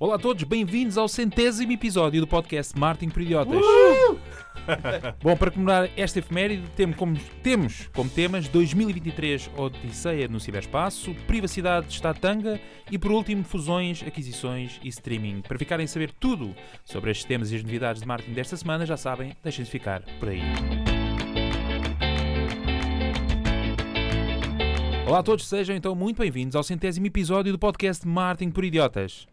Olá a todos, bem-vindos ao centésimo episódio do podcast Martin por Idiotas. Bom, para comemorar esta efeméride, temos como, temos como temas 2023 Odisseia no ciberespaço, privacidade de Estatanga e, por último, fusões, aquisições e streaming. Para ficarem a saber tudo sobre estes temas e as novidades de marketing desta semana, já sabem, deixem-se ficar por aí. Olá a todos, sejam então muito bem-vindos ao centésimo episódio do podcast Martin por Idiotas.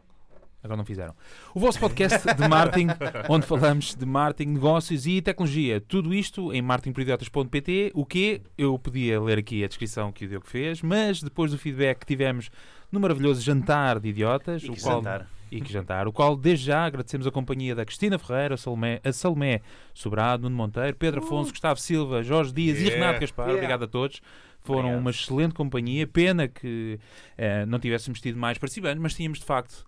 Agora não fizeram. O vosso podcast de marketing, onde falamos de marketing, negócios e tecnologia. Tudo isto em marketingporidiotas.pt. O que eu podia ler aqui a descrição que o Diogo fez, mas depois do feedback que tivemos no maravilhoso jantar de idiotas, E o que qual jantar. e que jantar, o qual desde já agradecemos a companhia da Cristina Ferreira, a Salomé, a Salomé Sobrado, Nuno Monteiro, Pedro Afonso, Gustavo Silva, Jorge Dias e Yeah. Renato Gaspar. Yeah. Obrigado a todos. Foram Obrigado. uma excelente companhia. Pena que eh, não tivéssemos tido mais participantes, mas tínhamos de facto.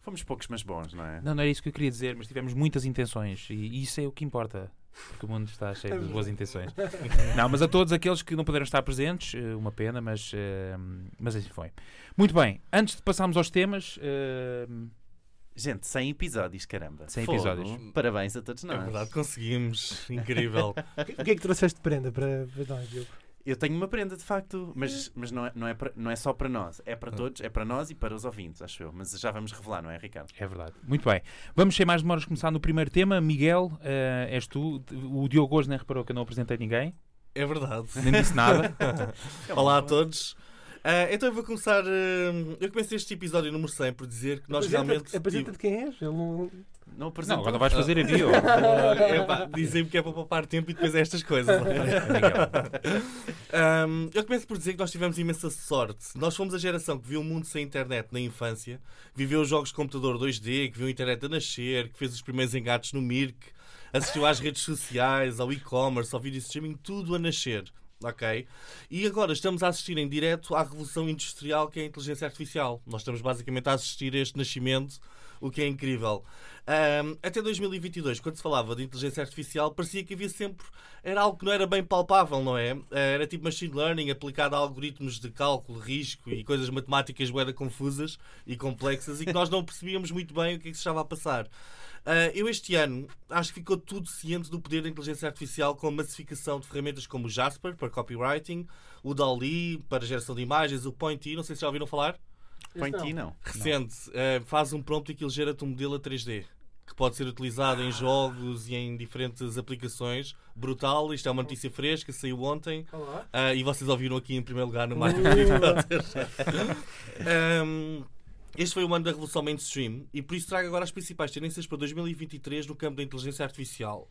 Fomos poucos, mas bons, não é? não, não era isso que eu queria dizer, mas tivemos muitas intenções e isso é o que importa. Porque o mundo está cheio de boas intenções. Não, mas a todos aqueles que não puderam estar presentes, eh, uma pena, mas, eh, mas assim foi. Muito bem, antes de passarmos aos temas, eh, Gente, 100 episódios, caramba. 100 Fogo. episódios. Parabéns a todos É nós. verdade, conseguimos. Incrível. O que é que trouxeste de prenda para, para nós, Diogo? Eu tenho uma prenda, de facto, mas, mas não, é, não, é para- não é só para nós. É para todos, é para nós e para os ouvintes, acho eu. Mas já vamos revelar, não é, Ricardo? é verdade. Muito bem. Vamos sem mais demoras começar no primeiro tema. Miguel, eh, és tu. O Diogo hoje nem reparou que eu não apresentei ninguém, É verdade. nem disse nada. Olá a todos. Ah, então eu vou começar. ah, eu comecei este episódio número 100 por dizer que nós realmente. Apresenta-te quem és. Ele não... Não Não, agora vais fazer a bio. é, Dizem-me que é para poupar tempo e depois é estas coisas. Um, eu começo por dizer que nós tivemos imensa sorte. Nós fomos a geração que viu o mundo sem internet na infância, viveu os jogos de computador 2D, que viu a internet a nascer, que fez os primeiros engates no Mirk, assistiu às redes sociais, ao e-commerce, ao video streaming, tudo a nascer. Ok? E agora estamos a assistir em direto à revolução industrial que é a inteligência artificial. Nós estamos basicamente a assistir a este nascimento, o que é incrível. Um, até 2022, quando se falava de inteligência artificial, parecia que havia sempre. Era algo que não era bem palpável, não é? Era tipo machine learning aplicado a algoritmos de cálculo, risco e coisas matemáticas bué confusas e complexas e que nós não percebíamos muito bem o que é que se estava a passar. Ah, eu este ano acho que ficou tudo ciente do poder da inteligência artificial com a massificação de ferramentas como o Jasper para copywriting, o DALL-E para geração de imagens, o Pointy, não sei se já ouviram falar. Ti, não. Recente, eh, faz um prompt e aquilo gera-te um modelo a 3D que pode ser utilizado em jogos e em diferentes aplicações. Brutal, isto é uma notícia fresca, saiu ontem Olá. ah, e vocês ouviram aqui em primeiro lugar no Idiotas. Um, este foi o ano da revolução mainstream e por isso trago agora as principais tendências para 2023 no campo da inteligência artificial.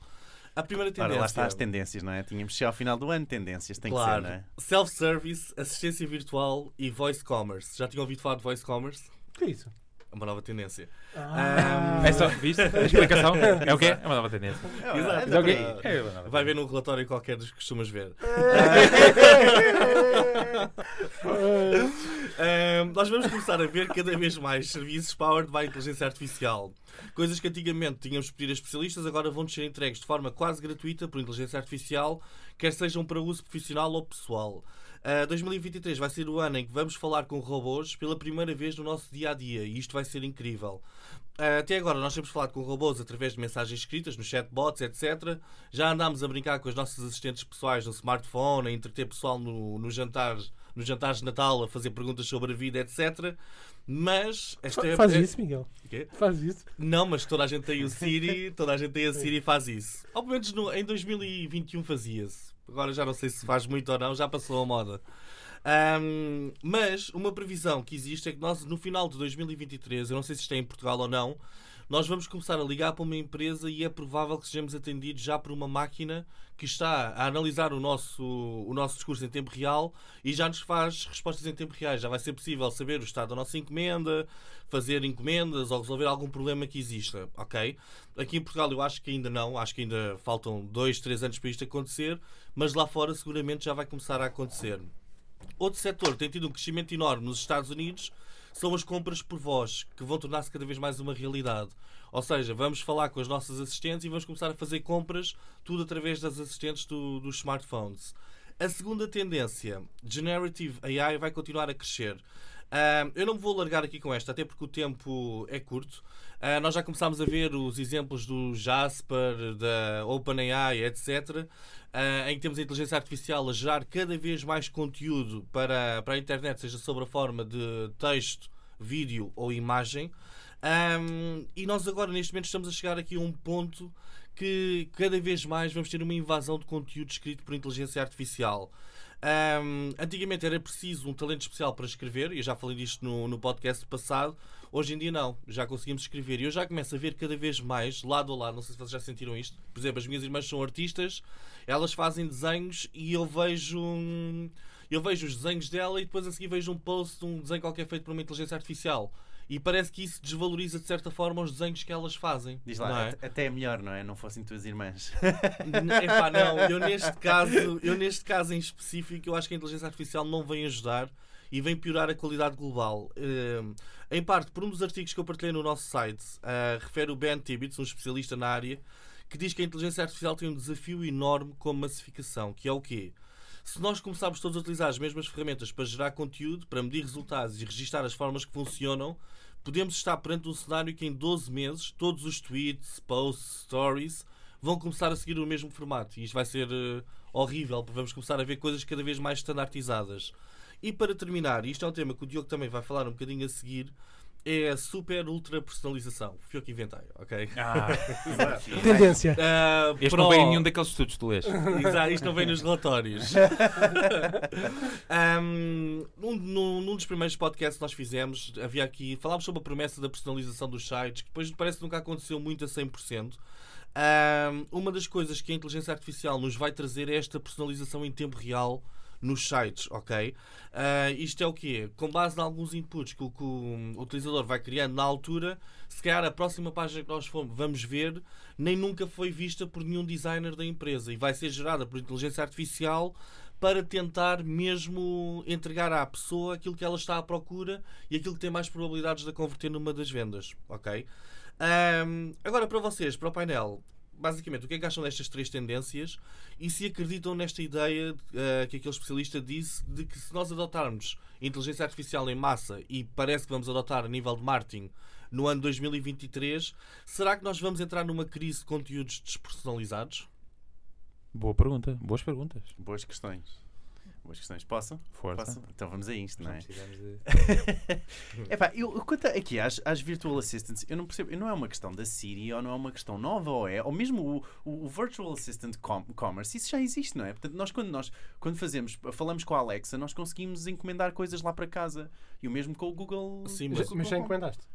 A primeira Ora, tendência. lá está as tendências, não é? Tínhamos chegado ao final do ano, tendências, tem claro. que ser, não é? Self-service, assistência virtual e voice commerce. Já tinham ouvido falar de voice commerce? O que é isso? É uma nova tendência. Ah, É só, viste? A explicação é o quê? É uma nova tendência. Exato. É o quê? Ah, É uma nova Vai ver num relatório qualquer dos que costumas ver. Ahm, nós vamos começar a ver cada vez mais serviços powered by inteligência artificial. Coisas que antigamente tínhamos de pedir a especialistas, agora vão ser entregues de forma quase gratuita por inteligência artificial, quer sejam para uso profissional ou pessoal. Ah, 2023 vai ser o ano em que vamos falar com robôs pela primeira vez no nosso dia a dia e isto vai ser incrível. Ah, Até agora nós temos falado com robôs através de mensagens escritas, nos chatbots, etc. Já andámos a brincar com os nossos assistentes pessoais no smartphone, a entreter pessoal no, no jantar, nos jantares de Natal, a fazer perguntas sobre a vida, etc. Mas esta é, Faz é- isso, Miguel. Quê? Faz isso. Não, mas toda a gente tem o Siri, toda a gente tem a Siri e faz isso. Ao menos no- em 2021 fazia-se. Agora já não sei se faz muito ou não, já passou a moda. Ahm, mas uma previsão que existe é que nós, no final de 2023, eu não sei se isto é em Portugal ou não, nós vamos começar a ligar para uma empresa e é provável que sejamos atendidos já por uma máquina que está a analisar o nosso, o nosso discurso em tempo real e já nos faz respostas em tempo real. Já vai ser possível saber o estado da nossa encomenda, fazer encomendas ou resolver algum problema que exista, ok? Aqui em Portugal eu acho que ainda não, acho que ainda faltam dois, três anos para isto acontecer, mas lá fora seguramente já vai começar a acontecer. Outro setor que tem tido um crescimento enorme nos Estados Unidos são as compras por voz, que vão tornar-se cada vez mais uma realidade. Ou seja, vamos falar com as nossas assistentes e vamos começar a fazer compras tudo através das assistentes do- dos smartphones. A segunda tendência, Generative AI, vai continuar a crescer. Ah, eu não me vou largar aqui com esta, até porque o tempo é curto. Ah, nós já começámos a ver os exemplos do Jasper, da OpenAI, etc., ah, em que temos a inteligência artificial a gerar cada vez mais conteúdo para, para a internet, seja sob a forma de texto, vídeo ou imagem. Um, e nós agora, neste momento, estamos a chegar aqui a um ponto que cada vez mais vamos ter uma invasão de conteúdo escrito por inteligência artificial. Um, antigamente era preciso um talento especial para escrever, e eu já falei disto no, no podcast passado. Hoje em dia não, já conseguimos escrever. E eu já começo a ver cada vez mais, lado a lado, não sei se vocês já sentiram isto. Por exemplo, as minhas irmãs são artistas, elas fazem desenhos e eu vejo. um- Eu vejo os desenhos dela e depois a seguir vejo um post, um desenho qualquer feito por uma inteligência artificial. E parece que isso desvaloriza de certa forma os desenhos que elas fazem. Diz lá, é? at- até é melhor, não é? Não fossem tuas irmãs. Epá, não, eu neste caso, eu neste caso em específico, eu acho que a inteligência artificial não vem ajudar e vem piorar a qualidade global. Ehm, em parte, por um dos artigos que eu partilhei no nosso site, ah, refere o Ben Tibbets, um especialista na área, que diz que a inteligência artificial tem um desafio enorme com a massificação, que é o quê? Se nós começarmos todos a utilizar as mesmas ferramentas para gerar conteúdo, para medir resultados e registar as formas que funcionam, podemos estar perante um cenário que em 12 meses todos os tweets, posts, stories vão começar a seguir o mesmo formato. E isto vai ser eh, horrível, porque vamos começar a ver coisas cada vez mais standardizadas. E para terminar, isto é um tema que o Diogo também vai falar um bocadinho a seguir, é a super ultra personalização. Fui eu que inventei, ok? Ah, Tendência. Ah, este pro- não vem em nenhum daqueles estudos que tu lês. Exato, isto não vem nos relatórios. um, num, num- num dos primeiros podcasts que nós fizemos, havia aqui, falámos sobre a promessa da personalização dos sites, que depois parece que nunca aconteceu muito a 100%. Um, uma das coisas que a inteligência artificial nos vai trazer é esta personalização em tempo real nos sites, ok? Ah, isto é o quê? Com base em alguns inputs que o, que o utilizador vai criando na altura, se calhar a próxima página que nós fomos, vamos ver nem nunca foi vista por nenhum designer da empresa e vai ser gerada por inteligência artificial para tentar mesmo entregar à pessoa aquilo que ela está à procura e aquilo que tem mais probabilidades de a converter numa das vendas, ok? Ahm, agora para vocês, para o painel, basicamente, o que é que acham destas três tendências e se acreditam nesta ideia eh, que aquele especialista disse de que se nós adotarmos inteligência artificial em massa e parece que vamos adotar a nível de marketing no ano 2023, será que nós vamos entrar numa crise de conteúdos despersonalizados? Boa pergunta, boas perguntas. Boas questões. Boas questões. Posso? Força. Posso? Então vamos a isto, não é? precisamos de... Epá, eu, eu quanto aqui às, às virtual assistants, eu não percebo, não é uma questão da Siri ou não é uma questão nova ou é, ou mesmo o, o, o virtual assistant com, commerce, isso já existe, não é? Portanto, nós quando nós quando fazemos, falamos com a Alexa, nós conseguimos encomendar coisas lá para casa. E o mesmo com o Google. Sim, mas- Google Mas já encomendaste.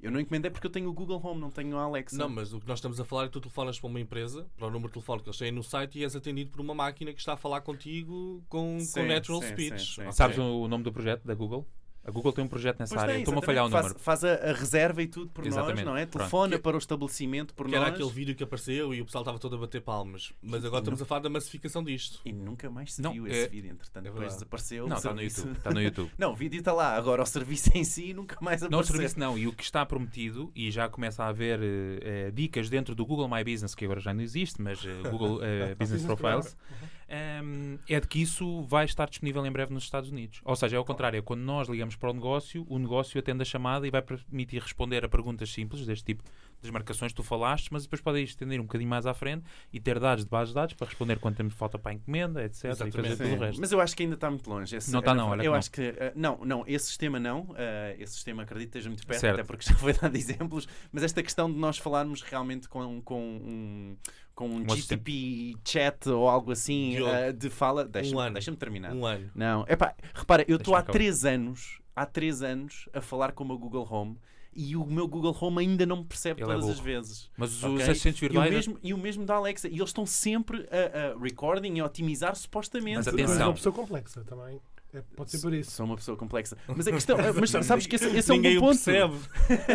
Eu não encomendei porque eu tenho o Google Home, não tenho a Alexa. Não, mas o que nós estamos a falar é que tu telefonas para uma empresa, para o número de telefone que eles têm no site e és atendido por uma máquina que está a falar contigo com, Sim, com natural sim, speech. sim, sim. Sabes o o nome do projeto da Google? A Google tem um projeto nessa Pois área. Estou-me a falhar o número. Faz, faz a, a reserva e tudo por nós, Exatamente. não é? Pronto. Telefona Que- para o estabelecimento por Que nós. era aquele vídeo que apareceu e o pessoal estava todo a bater palmas. Mas agora estamos a falar da massificação disto. E nunca mais se Não, viu é- esse vídeo, entretanto, é depois desapareceu. Não, o está no serviço. YouTube. Está no YouTube. Não, o vídeo está lá, agora o serviço em si nunca mais Não, o apareceu. serviço não. E o que está prometido, e já começa a haver eh, eh, dicas dentro do Google My Business, que agora já não existe, mas eh, Google eh, Business Profiles, ehm, é de que isso vai estar disponível em breve nos Estados Unidos. Ou seja, é ao contrário, é quando nós ligamos para o negócio, o negócio atende a chamada e vai permitir responder a perguntas simples, deste tipo das marcações que tu falaste, mas depois pode estender um bocadinho mais à frente e ter dados de base de dados para responder quanto tempo falta para a encomenda, etc. E Exatamente. fazer tudo Sim, o resto. Mas eu acho que ainda está muito longe. Esse- Não está, não, olha Eu que acho que. eh, não, não, esse sistema não. eh, esse sistema acredito que esteja muito perto, Certo. até porque já foi dado exemplos. Mas esta questão de nós falarmos realmente com, com um. Com um Um assistente. GTP chat ou algo assim eh, de fala. Deixa-me ano. deixa terminar. Um ano. Não, é pá, repara, eu estou Deixa-me há acabar. 3 anos, há 3 anos, a falar com o meu Google Home e o meu Google Home ainda não me percebe Ele é todas as burro. vezes. Mas os ok? assistentes E o, virtuais. mesmo, e o mesmo da Alexa. E eles estão sempre a, a recording e a otimizar supostamente. Mas Mas é atenção. uma pessoa complexa também. É, pode ser por isso. Sou uma pessoa complexa. Mas a questão. mas sabes que esse, esse é um Ninguém bom ponto. percebe.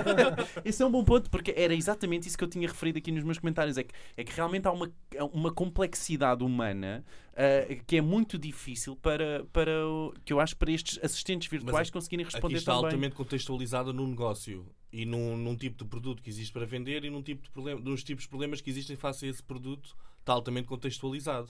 esse é um bom ponto, porque era exatamente isso que eu tinha referido aqui nos meus comentários. É que, é que realmente há uma, uma complexidade humana ah, que é muito difícil para, para o- que eu acho para estes assistentes virtuais conseguirem Aqui responder está também. altamente contextualizada no negócio e num, num tipo de produto que existe para vender e num tipo de problema, nos tipos de problemas que existem face a esse produto está altamente contextualizado.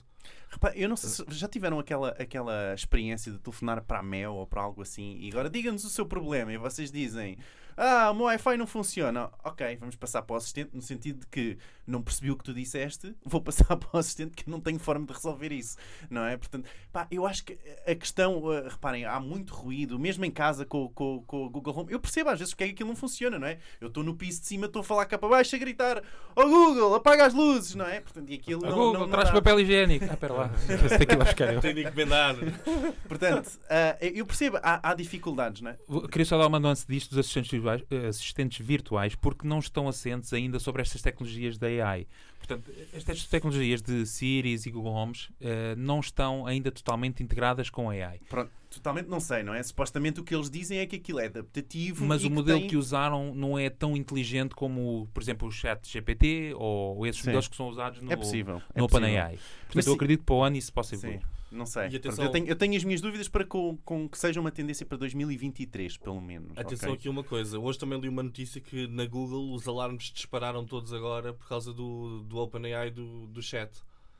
Repara, eu não sei se já tiveram aquela, aquela experiência de telefonar para a Mel ou para algo assim e agora diga-nos o seu problema e vocês dizem ah, o meu Wi-Fi não funciona. Ok, vamos passar para o assistente no sentido de que não percebi o que tu disseste, vou passar para o assistente que eu não tenho forma de resolver isso, não é? Portanto, pá, eu acho que a questão, uh, reparem, há muito ruído, mesmo em casa com, com, com o Google Home. Eu percebo às vezes porque é que aquilo não funciona, não é? Eu estou no piso de cima, estou a falar cá para baixo a gritar: Oh Google, apaga as luzes, não é? Portanto, e aquilo A não, Google, não, não traz dá. papel higiênico. Ah, espera lá. Esse tem que buscar eu. Tenho de encomendar. Portanto, uh, eu percebo, há, há dificuldades, não é? Queria só dar uma nuance disto dos assistentes virtuais, eh, assistentes virtuais, porque não estão assentes ainda sobre estas tecnologias da AI. Portanto, estas tecnologias de Siri's e Google Homes eh, não estão ainda totalmente integradas com a AI. Pronto, totalmente não sei, não é? Supostamente o que eles dizem é que aquilo é adaptativo. Mas o modelo tem... que usaram não é tão inteligente como, por exemplo, o Chat GPT ou esses Sim. modelos que são usados no, É possível. é no possível. OpenAI. Portanto, Mas eu sim- acredito que para o ano isso possa Sim, evoluir. Não sei. E atenção- eu, tenho, eu tenho as minhas dúvidas para com, com que seja uma tendência para 2023, pelo menos. Atenção ok? aqui uma coisa. Hoje também li uma notícia que na Google os alarmes dispararam todos agora por causa do, do OpenAI do, do chat.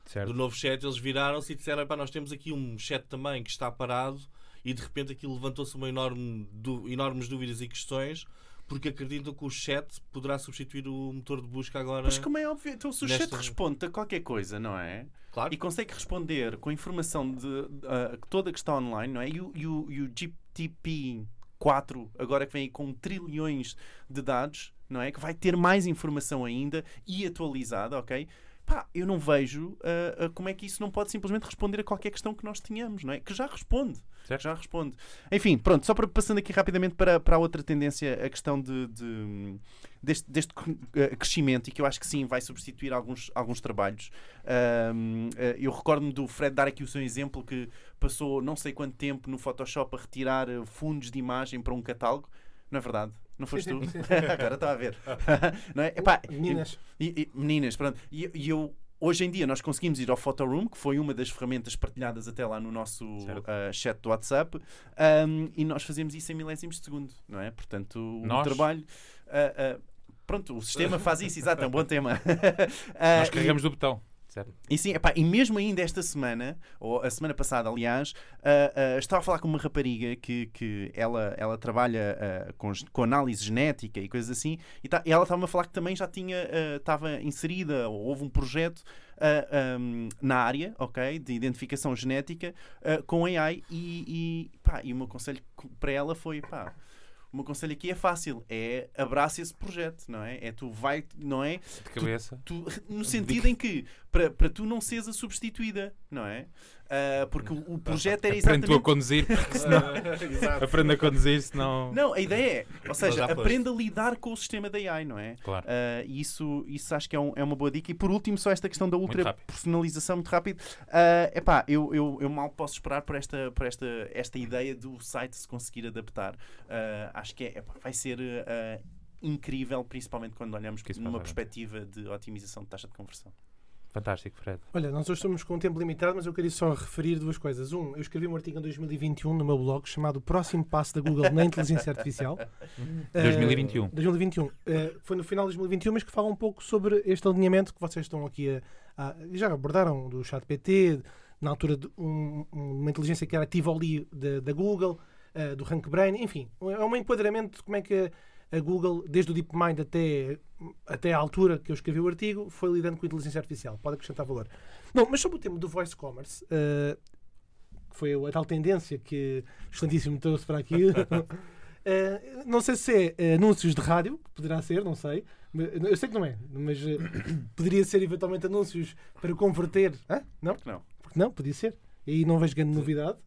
Certo? Do novo chat, eles viraram-se e disseram: "Epá, nós temos aqui um chat também que está parado e de repente aquilo levantou-se uma enorme, du- enormes dúvidas e questões porque acreditam que o chat poderá substituir o motor de busca agora. Mas como é óbvio, então se o Nesta- chat responde a qualquer coisa, não é? Claro. E consegue responder com a informação de, ah, toda que está online, não é? E o, e o, e o GTP 4, agora que vem aí com trilhões de dados, não é? Que vai ter mais informação ainda e atualizada, ok? Pá, eu não vejo ah, ah, como é que isso não pode simplesmente responder a qualquer questão que nós tenhamos, não é? Que já responde. Certo. Já responde. Enfim, pronto, só para passando aqui rapidamente para, para a outra tendência, a questão de, de- deste, deste eh, crescimento, e que eu acho que sim vai substituir alguns, alguns trabalhos. Eu recordo-me do Fred dar aqui o seu exemplo que passou não sei quanto tempo no Photoshop a retirar fundos de imagem para um catálogo. Não é verdade? Não foste tu? Agora está a ver. não é? Epá, Meninas. e- e- meninas, pronto. E, e eu, hoje em dia, nós conseguimos ir ao Photoroom, que foi uma das ferramentas partilhadas até lá no nosso ah, chat do WhatsApp, ahm, e nós fazemos isso em milésimos de segundo, não é? Portanto, o Nós? trabalho. ah, ah, pronto, o sistema faz isso, exato, é um bom tema. Nós e- carregamos do botão. Certo? e sim, epá, e mesmo ainda esta semana, ou a semana passada, aliás, ah, ah, estava a falar com uma rapariga que, que ela, ela trabalha ah, com, com análise genética e coisas assim, e, tá- e ela estava-me a falar que também já tinha, estava inserida, ou houve um projeto ahm, na área, ok, de identificação genética com AI, e, e, pá, e o meu conselho co- para ela foi, pá, o meu conselho aqui é fácil, é abraça esse projeto, não é? É tu vai, não é? De cabeça. Tu- no sentido em que para, para tu não seres a substituída, não é? Ah, porque o, o projeto era Aprende tu a exatamente. conduzir, porque senão. Exato. Aprende a conduzir, senão. Não, a ideia é, ou seja, aprenda a lidar com o sistema da AI, não é? Claro. Ah, e isso, isso acho que é, um- é uma boa dica. E por último, só esta questão da Muito ultra rápido. personalização, muito rápido. É epá, eu, eu, eu mal posso esperar por esta, por esta, esta ideia do site se conseguir adaptar. Ah, acho que é, epá, vai ser ah, incrível, principalmente quando olhamos numa perspectiva de otimização de taxa de conversão. Fantástico, Fred. Olha, nós hoje estamos com um tempo limitado, mas eu queria só referir duas coisas. Um, eu escrevi um artigo em 2021 no meu blog chamado Próximo Passo da Google na Inteligência Artificial. Eh, 2021. 2021. Eh, foi no final de 2021, mas que fala um pouco sobre este alinhamento que vocês estão aqui a, a- já abordaram do chat PT, na altura de um- uma inteligência que era Tivoli da da Google, eh, do Rank Brain, enfim, é um enquadramento de como é que a Google, desde o DeepMind até, até à altura que eu escrevi o artigo, foi lidando com a inteligência artificial. Pode acrescentar valor. Não, mas sobre o tema do voice commerce, eh, que foi a tal tendência que o excelentíssimo trouxe para aqui. Eh, não sei se é anúncios de rádio, poderá ser, não sei. Eu sei que não é, mas eh, poderia ser eventualmente anúncios para converter. Hã? Não? Não. Porque não, podia ser. E aí não vejo grande novidade.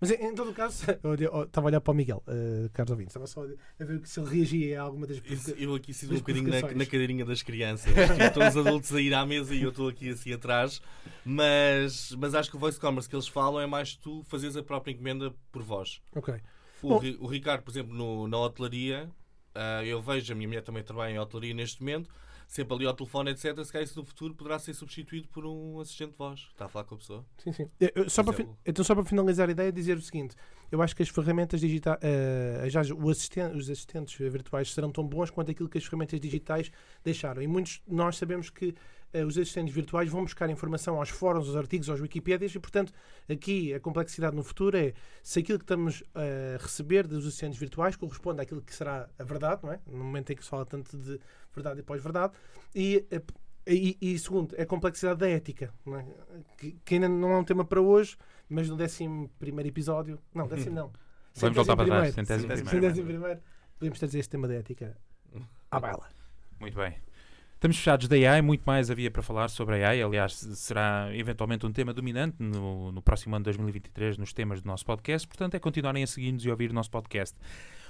Mas em, em todo o caso, estava a olhar para o Miguel, eh, Carlos Ouvintes, estava só a ver se ele reagia a alguma das provoca- eu aqui sinto um bocadinho na, na cadeirinha das crianças. Estão os adultos a ir à mesa e eu estou aqui assim atrás. Mas, mas acho que o voice commerce que eles falam é mais tu fazeres a própria encomenda por voz. Ok. O, Bom. O Ricardo, por exemplo, no- na hotelaria, ah, eu vejo, a minha mulher também trabalha em hotelaria neste momento, sempre ali ao telefone, etc. Se calhar isso no futuro poderá ser substituído por um assistente de voz. Está a falar com a pessoa. Sim, sim. Eu- só para então, só para finalizar a ideia, dizer o seguinte: eu acho que as ferramentas digitais, uh, já, o assisten os assistentes virtuais serão tão bons quanto aquilo que as ferramentas digitais deixaram. E muitos nós sabemos que uh, os assistentes virtuais vão buscar informação aos fóruns, aos artigos, aos Wikipédias e, portanto, aqui a complexidade no futuro é se aquilo que estamos a receber dos assistentes virtuais corresponde àquilo que será a verdade, não é? No momento em que se fala tanto de verdade e pós-verdade, e e, e, segundo, a complexidade da ética, é? que, que, ainda não é um tema para hoje, mas no 11 episódio. Não, décimo não. Vamos voltar para trás, centésimo primeiro. primeiro. Podemos trazer este tema da ética à baila. Muito bem. Estamos fechados da AI, muito mais havia para falar sobre a AI. Aliás, será eventualmente um tema dominante no, no próximo ano de 2023 nos temas do nosso podcast. Portanto, é continuarem a seguir-nos e ouvir o nosso podcast.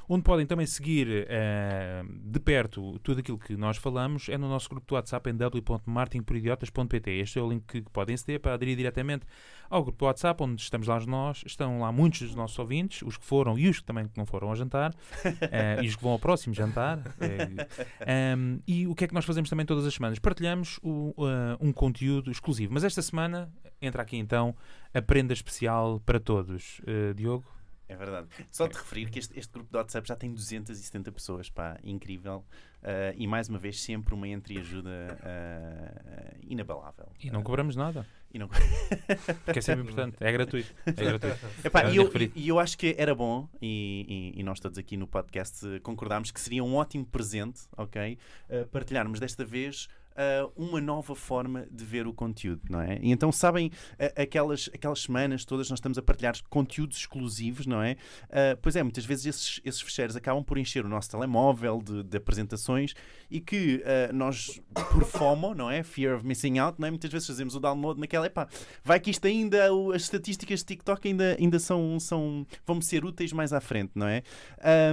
Onde podem também seguir uh, de perto tudo aquilo que nós falamos é no nosso grupo do WhatsApp em w.martinporidiotas.pt. Este é o link que podem aceder para aderir diretamente ao grupo do WhatsApp, onde estamos lá nós. Estão lá muitos dos nossos ouvintes, os que foram e os que também não foram ao jantar, uh, e os que vão ao próximo jantar. Uh, um, e o que é que nós fazemos também todas as semanas? Partilhamos o, um conteúdo exclusivo. Mas esta semana entra aqui então a prenda especial para todos. Diogo? É verdade. Só de referir que este, este, grupo de WhatsApp já tem 270 pessoas, pá, incrível. Uh, e mais uma vez, sempre uma entreajuda uh, inabalável. E não cobramos nada. E não... Porque é sempre importante, é gratuito. É gratuito. Epá, e, eu, e, e, eu, acho que era bom, e, e, nós todos aqui no podcast concordámos que seria um ótimo presente, ok? Uh, partilharmos desta vez uh, uma nova forma de ver o conteúdo, não é? E então, sabem, uh, aquelas, aquelas semanas todas nós estamos a partilhar conteúdos exclusivos, não é? Uh, pois é, muitas vezes esses, esses fecheiros acabam por encher o nosso telemóvel de, de apresentações e que nós, por FOMO, não é? Fear of Missing Out, não é? Muitas vezes fazemos o download naquela, epá, vai que isto ainda, as estatísticas de TikTok ainda, ainda são, são, vão ser úteis mais à frente, não é?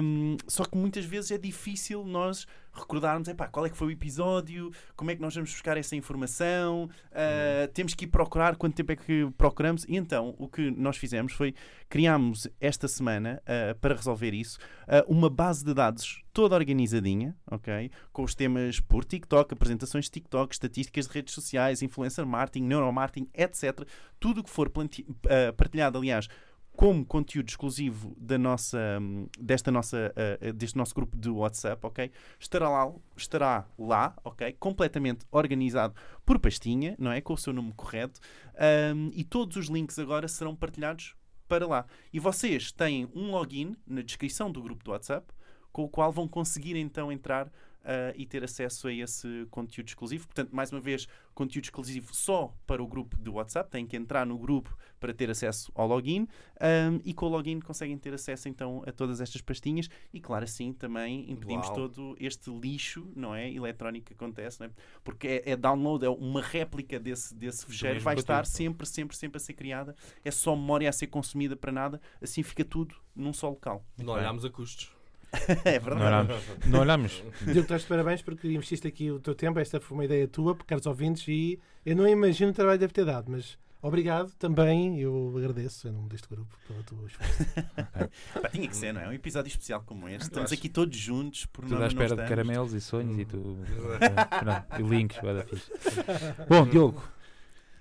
Um, só que muitas vezes é difícil nós recordarmos epá, qual é que foi o episódio, como é que nós vamos buscar essa informação, uh, temos que ir procurar quanto tempo é que procuramos. E então o que nós fizemos foi criámos esta semana, uh, para resolver isso, uh, uma base de dados toda organizadinha, ok? Com os temas por TikTok, apresentações de TikTok, estatísticas de redes sociais, influencer marketing, neuromarketing, etc. Tudo o que for partilhado, aliás, como conteúdo exclusivo da nossa, desta nossa, uh, deste nosso grupo de WhatsApp, ok? Estará lá, estará lá, ok? Completamente organizado por pastinha, não é? Com o seu nome correto. Um, e todos os links agora serão partilhados para lá. E vocês têm um login na descrição do grupo do WhatsApp, com o qual vão conseguir então entrar uh, e ter acesso a esse conteúdo exclusivo. Portanto, mais uma vez, conteúdo exclusivo só para o grupo do WhatsApp. Têm que entrar no grupo para ter acesso ao login. Um, e com o login conseguem ter acesso então a todas estas pastinhas. E claro assim também impedimos Uau. todo este lixo não é? Eletrónico que acontece não é? porque é, é, download é uma réplica desse desse fecheiro. vai estar sempre sempre sempre a ser criada. É só memória a ser consumida para nada. Assim fica tudo num só local. Não olhamos a custos é verdade. Não olhamos. Não olhamos. Diogo, estás de parabéns porque investiste aqui o teu tempo. Esta foi uma ideia tua, caros ouvintes, e eu não imagino o trabalho que deve ter dado, mas obrigado também. Eu agradeço em nome deste grupo pela tua esforço. Pá, tinha que ser, não é? Um episódio especial como este. Estamos aqui todos juntos por Tudo à espera de caramelos e sonhos e tu. e links, fixe. Bom, Diogo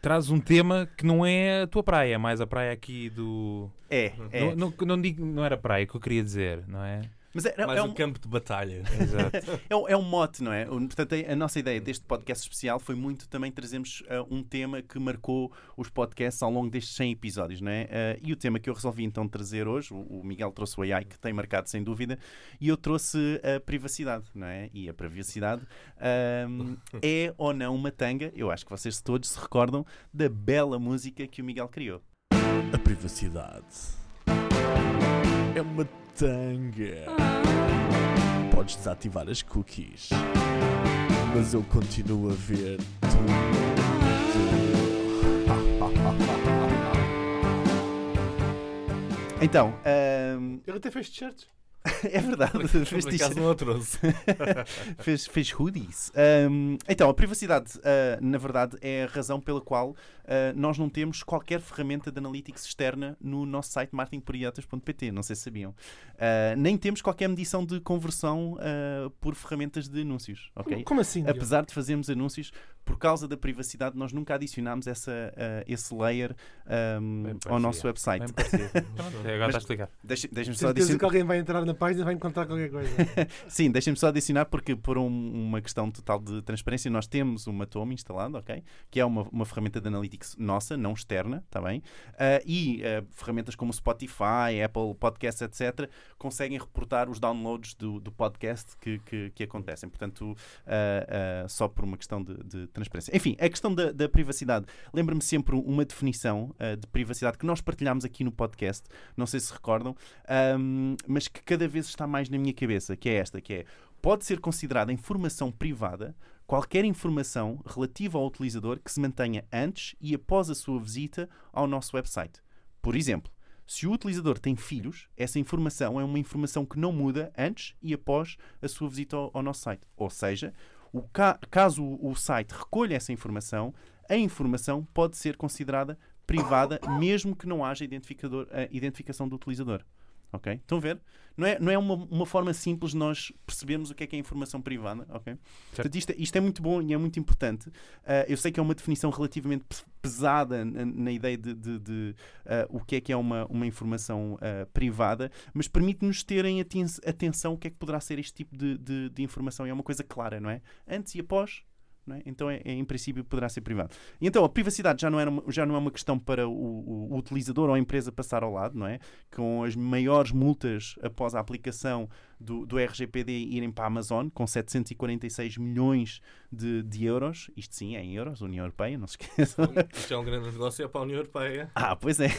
traz um tema que não é a tua praia, é mais a praia aqui do. É, é. Não, não, não, digo, não era praia que eu queria dizer, não é? Mas é, é Mais é um, um, campo de batalha. Exato. é, um, é um mote, não é? Portanto, a nossa ideia deste podcast especial foi muito também trazermos uh, um tema que marcou os podcasts ao longo destes 100 episódios, não é? Uh, e o tema que eu resolvi então trazer hoje, o, o, Miguel trouxe o AI, que tem marcado sem dúvida, e eu trouxe a privacidade, não é? E a privacidade uh, é ou não uma tanga? Eu acho que vocês todos se recordam da bela música que o Miguel criou. A privacidade é uma tanga. Podes desativar as cookies, mas eu continuo a ver tudo. Então, um... ele até fez t-shirts. é verdade. fez Por acaso não trouxe. fez, fez hoodies. Um, então, a privacidade, uh, na verdade, é a razão pela qual uh, nós não temos qualquer ferramenta de analytics externa no nosso site marketingporiotas.pt. Não sei se sabiam. Uh, nem temos qualquer medição de conversão por ferramentas de anúncios. Okay? Como, como assim? Apesar de fazermos anúncios por causa da privacidade, nós nunca adicionámos essa, uh, esse layer um, Bem ao nosso website. Bem agora está a explicar. Deixa- Deixem-me só adicionar. que alguém vai entrar na página e vai encontrar qualquer coisa. Sim, deixem-me só adicionar, porque por um- uma questão total de transparência, nós temos uma Tome instalada, ok? Que é uma, uma ferramenta de analytics nossa, não externa, está bem? Ah, e ah, ferramentas como Spotify, Apple Podcasts, etc., conseguem reportar os downloads do, do podcast que, que, que acontecem. Portanto, só por uma questão de, de transparência. Enfim, a questão da, da privacidade. Lembra-me sempre uma definição ah, de privacidade que nós partilhámos aqui no podcast, não sei se recordam, ahm, mas que cada vez está mais na minha cabeça, que é esta, que é pode ser considerada informação privada qualquer informação relativa ao utilizador que se mantenha antes e após a sua visita ao nosso website. Por exemplo, se o utilizador tem filhos, essa informação é uma informação que não muda antes e após a sua visita ao, ao nosso site. Ou seja, o ca- caso o, site recolha essa informação, a informação pode ser considerada privada, mesmo que não haja identificador, a identificação do utilizador. Ok? Estão a ver? Não é, não é uma, uma forma simples de nós percebermos o que é que é informação privada. Ok? Portanto, isto, é- isto é muito bom e é muito importante. Ah, eu sei que é uma definição relativamente pe- pesada na, na ideia de, de- de, ah, o que é que é uma, uma informação ah, privada, mas permite-nos terem aten- atenção o que é que poderá ser este tipo de, de- de informação. E é uma coisa clara, não é? Antes e após. É? Então, é, é, em princípio, poderá ser privado. E então, a privacidade já não, era já não é uma questão para o, o- o utilizador ou a empresa passar ao lado, não é? Com as maiores multas após a aplicação do, do RGPD irem para a Amazon, com 746 milhões de, de euros. Isto sim, é em euros, União Europeia, não se esqueçam. Isto é um grande negócio é para a União Europeia. Ah, pois é.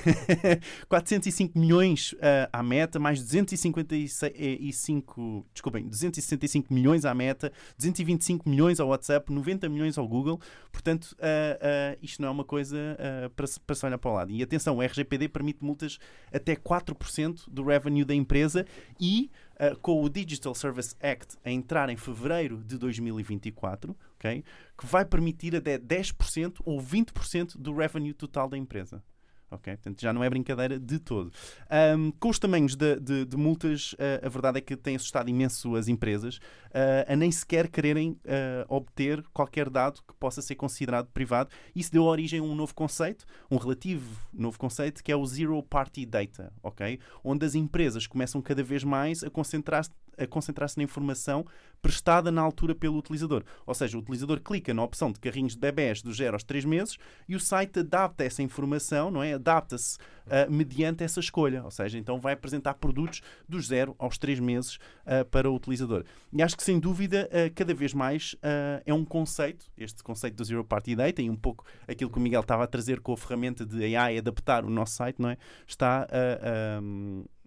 405 milhões ah, à meta, mais 255, desculpem, 265 milhões à meta, 225 milhões ao WhatsApp, 90 milhões ao Google. Portanto, ah, ah, isto não é uma coisa para, para se olhar para o lado. E atenção, o RGPD permite multas até 4% do revenue da empresa e ah, com o Digital Service Act a entrar em fevereiro de 2024, ok, que vai permitir até 10% ou 20% do revenue total da empresa. Ok? Portanto, já não é brincadeira de todo. Ahm, com os tamanhos de, de- de multas, ah, a verdade é que tem assustado imenso as empresas ah, a nem sequer quererem ah, obter qualquer dado que possa ser considerado privado. Isso deu origem a um novo conceito, um relativo novo conceito, que é o Zero Party Data, ok? Onde as empresas começam cada vez mais a concentrar-se a concentrar-se na informação prestada na altura pelo utilizador. Ou seja, o utilizador clica na opção de carrinhos de bebés dos 0 aos 3 meses e o site adapta essa informação, não é? Adapta-se ah, mediante essa escolha. Ou seja, então vai apresentar produtos dos 0 aos 3 meses ah, para o utilizador. E acho que, sem dúvida, ah, cada vez mais é um conceito, este conceito do Zero Party Data, e um pouco aquilo que o Miguel estava a trazer com a ferramenta de AI adaptar o nosso site, não é? Está a,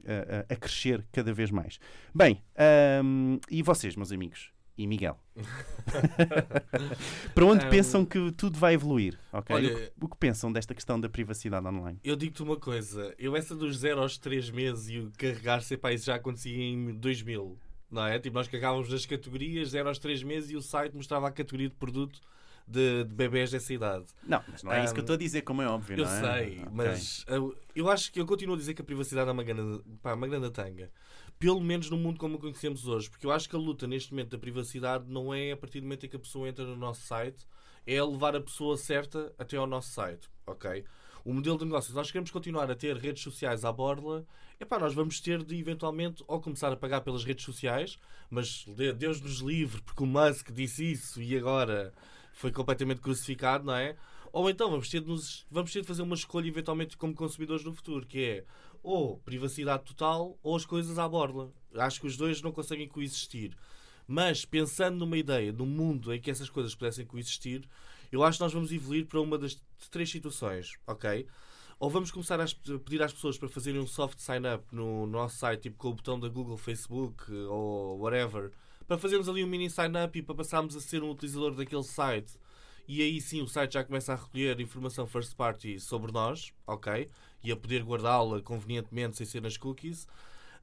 a- a- crescer cada vez mais. Bem, ahm, e vocês, meus amigos? E Miguel? Para onde Ahm, pensam que tudo vai evoluir? ok? olha- o, que, o que pensam desta questão da privacidade online? Eu digo-te uma coisa, eu essa dos 0 aos 3 meses e o carregar-se, pá, isso já acontecia em 2000, não é? Tipo, nós carregávamos nas categorias 0 aos 3 meses e o site mostrava a categoria de produto de, de bebés dessa idade. Não, mas não é isso que eu estou a dizer, como é óbvio, Eu não é? sei, Ok. mas eu, eu acho que eu continuo a dizer que a privacidade é uma grande, pá, uma grande tanga. Pelo menos no mundo como o conhecemos hoje. Porque eu acho que a luta neste momento da privacidade não é a partir do momento em que a pessoa entra no nosso site, é levar a pessoa certa até ao nosso site. Ok? O modelo de negócios, nós queremos continuar a ter redes sociais à borla, epá, nós vamos ter de eventualmente ou começar a pagar pelas redes sociais, mas de- Deus nos livre, porque o Musk disse isso e agora foi completamente crucificado, não é? Ou então vamos ter, de nos, vamos ter de fazer uma escolha eventualmente como consumidores no futuro, que é ou privacidade total ou as coisas à borla. Acho que os dois não conseguem coexistir. Mas pensando numa ideia, num mundo em que essas coisas pudessem coexistir, eu acho que nós vamos evoluir para uma das três situações, ok? Ou vamos começar a pedir às pessoas para fazerem um soft sign-up no nosso site, tipo com o botão da Google, Facebook ou whatever, para fazermos ali um mini sign-up e para passarmos a ser um utilizador daquele site. E aí sim o site já começa a recolher informação first party sobre nós, ok? E a poder guardá-la convenientemente sem ser nas cookies.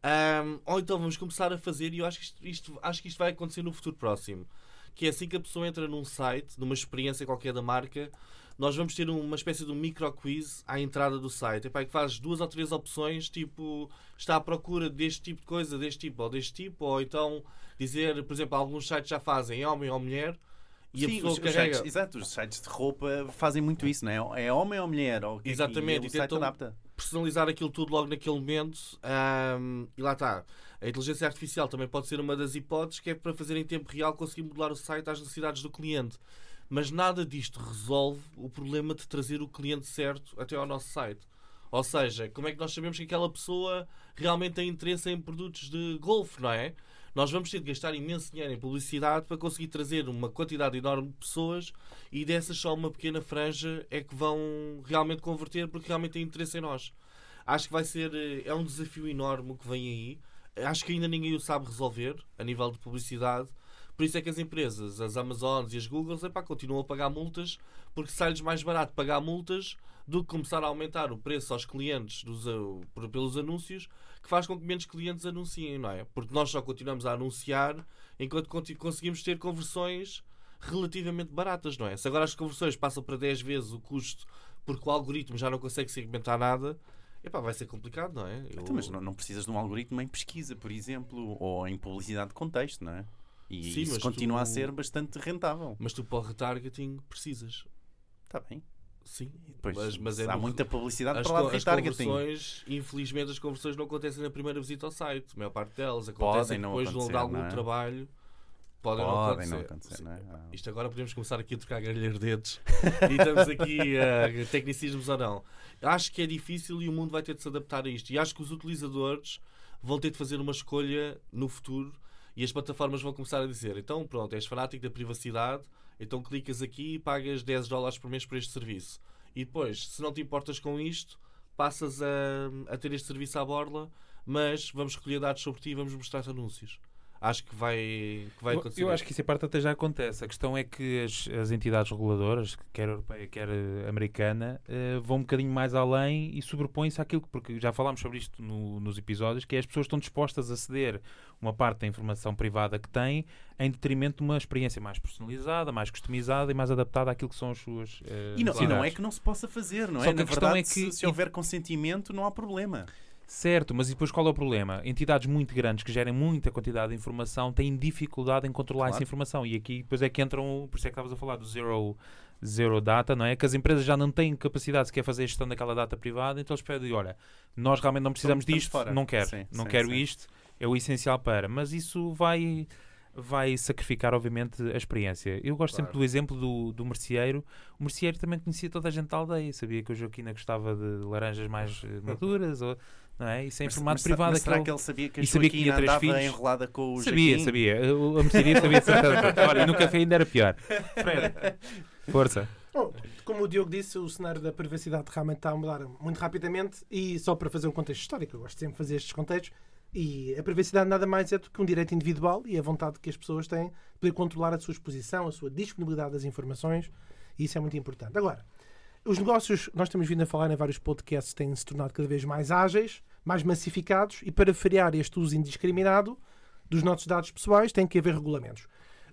Ahm, ou então vamos começar a fazer, e eu acho que isto, isto- acho que isto vai acontecer no futuro próximo. Que é assim que a pessoa entra num site, numa experiência qualquer da marca, nós vamos ter uma espécie de um micro quiz à entrada do site. Epá, que faz duas ou três opções, tipo, está à procura deste tipo de coisa, deste tipo ou deste tipo, ou então dizer, por exemplo, alguns sites já fazem homem ou mulher, e a Sim, os, carrega. sites, exato, os sites de roupa fazem muito isso, não é? É homem ou mulher? Ou é que- Exatamente, e e site tentam- adapta. personalizar aquilo tudo logo naquele momento e lá está. A inteligência artificial também pode ser uma das hipóteses que é para fazer em tempo real conseguir modelar o site às necessidades do cliente. Mas nada disto resolve o problema de trazer o cliente certo até ao nosso site. Ou seja, como é que nós sabemos que aquela pessoa realmente tem interesse em produtos de golfe, não é? Nós vamos ter de gastar imenso dinheiro em publicidade para conseguir trazer uma quantidade enorme de pessoas e dessas só uma pequena franja é que vão realmente converter porque realmente têm interesse em nós. Acho que vai ser. eh, É um desafio enorme que vem aí. Acho que ainda ninguém o sabe resolver a nível de publicidade. Por isso é que as empresas, as Amazons e as Googles, epá, continuam a pagar multas porque sai-lhes mais barato pagar multas do que começar a aumentar o preço aos clientes dos, por- pelos anúncios, que faz com que menos clientes anunciem, não é? Porque nós só continuamos a anunciar enquanto conseguimos ter conversões relativamente baratas, não é? Se agora as conversões passam para 10 vezes o custo porque o algoritmo já não consegue segmentar nada, epá, vai ser complicado, não é? Eu- Então, mas não, não precisas de um algoritmo em pesquisa, por exemplo, ou em publicidade de contexto, não é? E Sim, isso continua tu- a ser bastante rentável. Mas tu para o retargeting precisas. Está bem. Sim. Pois, mas, mas é há no- muita publicidade as, para lá de as retargeting. conversões, infelizmente, as conversões não acontecem na primeira visita ao site. A maior parte delas Podem acontecem não depois de, algum não é? trabalho. Podem, não Podem acontecer. não acontecer, não é? Isto agora podemos começar aqui a trocar galheiros dedos e estamos aqui a tecnicismos ou não. Acho que é difícil e o mundo vai ter de se adaptar a isto. E acho que os utilizadores vão ter de fazer uma escolha no futuro e as plataformas vão começar a dizer: então, pronto, és fanático da privacidade, então clicas aqui e pagas 10 dólares por mês por este serviço. E depois, se não te importas com isto, passas a, a ter este serviço à borla, mas vamos recolher dados sobre ti e vamos mostrar anúncios. Acho que vai, que vai acontecer. Eu acho que isso em parte até já acontece. A questão é que as, as entidades reguladoras, quer europeia, quer eh, americana, eh, vão um bocadinho mais além e sobrepõem-se àquilo que, porque já falámos sobre isto no- nos episódios, que é as pessoas estão dispostas a ceder uma parte da informação privada que têm em detrimento de uma experiência mais personalizada, mais customizada e mais adaptada àquilo que são as suas eh, E não, e não é que não se possa fazer, não é? Só que Na a questão verdade, é que- se, se houver consentimento, não há problema. Certo, mas e depois qual é o problema? Entidades muito grandes que gerem muita quantidade de informação têm dificuldade em controlar Claro. essa informação. E aqui depois é que entram, por isso é que estavas a falar do zero, zero data, não é? Que as empresas já não têm capacidade sequer fazer a gestão daquela data privada, então eles pedem, olha, nós realmente não precisamos Estamos disto, fora. não quero, Sim, não sim, quero sim. isto, é o essencial para. Mas isso vai vai sacrificar, obviamente, a experiência. Eu gosto sempre Claro. do exemplo do, do merceeiro. O merceeiro também conhecia toda a gente da aldeia, sabia que a Joaquina gostava de laranjas mais eh, maduras, ou, não é? Isso é Mas- informado mas, privado. mas será aquele- que ele sabia que a sabia que Joaquina tinha três filhos? enrolada com o Sabia, Joaquim? sabia. O a mercearia sabia. Olha, e no café ainda era pior. Fred, força. Bom, como o Diogo disse, o cenário da privacidade realmente está a mudar muito rapidamente e só para fazer um contexto histórico, eu gosto sempre de fazer estes contextos, e a privacidade nada mais é do que um direito individual e a vontade que as pessoas têm de poder controlar a sua exposição, a sua disponibilidade das informações, e isso é muito importante. Agora, os negócios, nós temos vindo a falar em vários podcasts, têm se tornado cada vez mais ágeis, mais massificados, e para frear este uso indiscriminado dos nossos dados pessoais tem que haver regulamentos.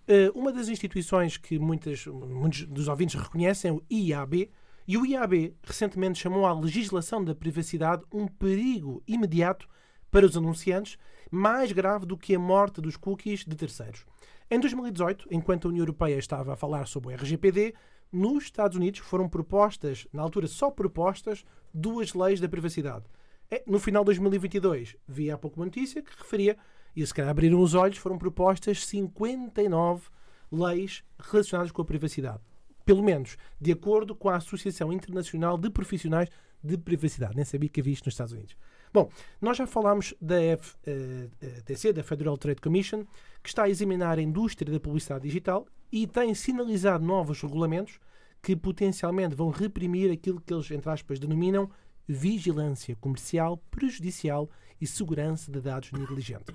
Eh, uma das instituições que muitas, muitos dos ouvintes reconhecem é o IAB, e o IAB recentemente chamou a legislação da privacidade um perigo imediato para os anunciantes, mais grave do que a morte dos cookies de terceiros. Em 2018, enquanto a União Europeia estava a falar sobre o RGPD, nos Estados Unidos foram propostas, na altura só propostas, duas leis da privacidade. É, No final de 2022, vi há pouco uma notícia que referia, e se calhar abriram os olhos, foram propostas 59 leis relacionadas com a privacidade. Pelo menos, de acordo com a Associação Internacional de Profissionais de Privacidade. Nem sabia que havia isto nos Estados Unidos. Bom, nós já falámos da FTC, da Federal Trade Commission, que está a examinar a indústria da publicidade digital e tem sinalizado novos regulamentos que potencialmente vão reprimir aquilo que eles, entre aspas, denominam vigilância comercial, prejudicial e segurança de dados negligente.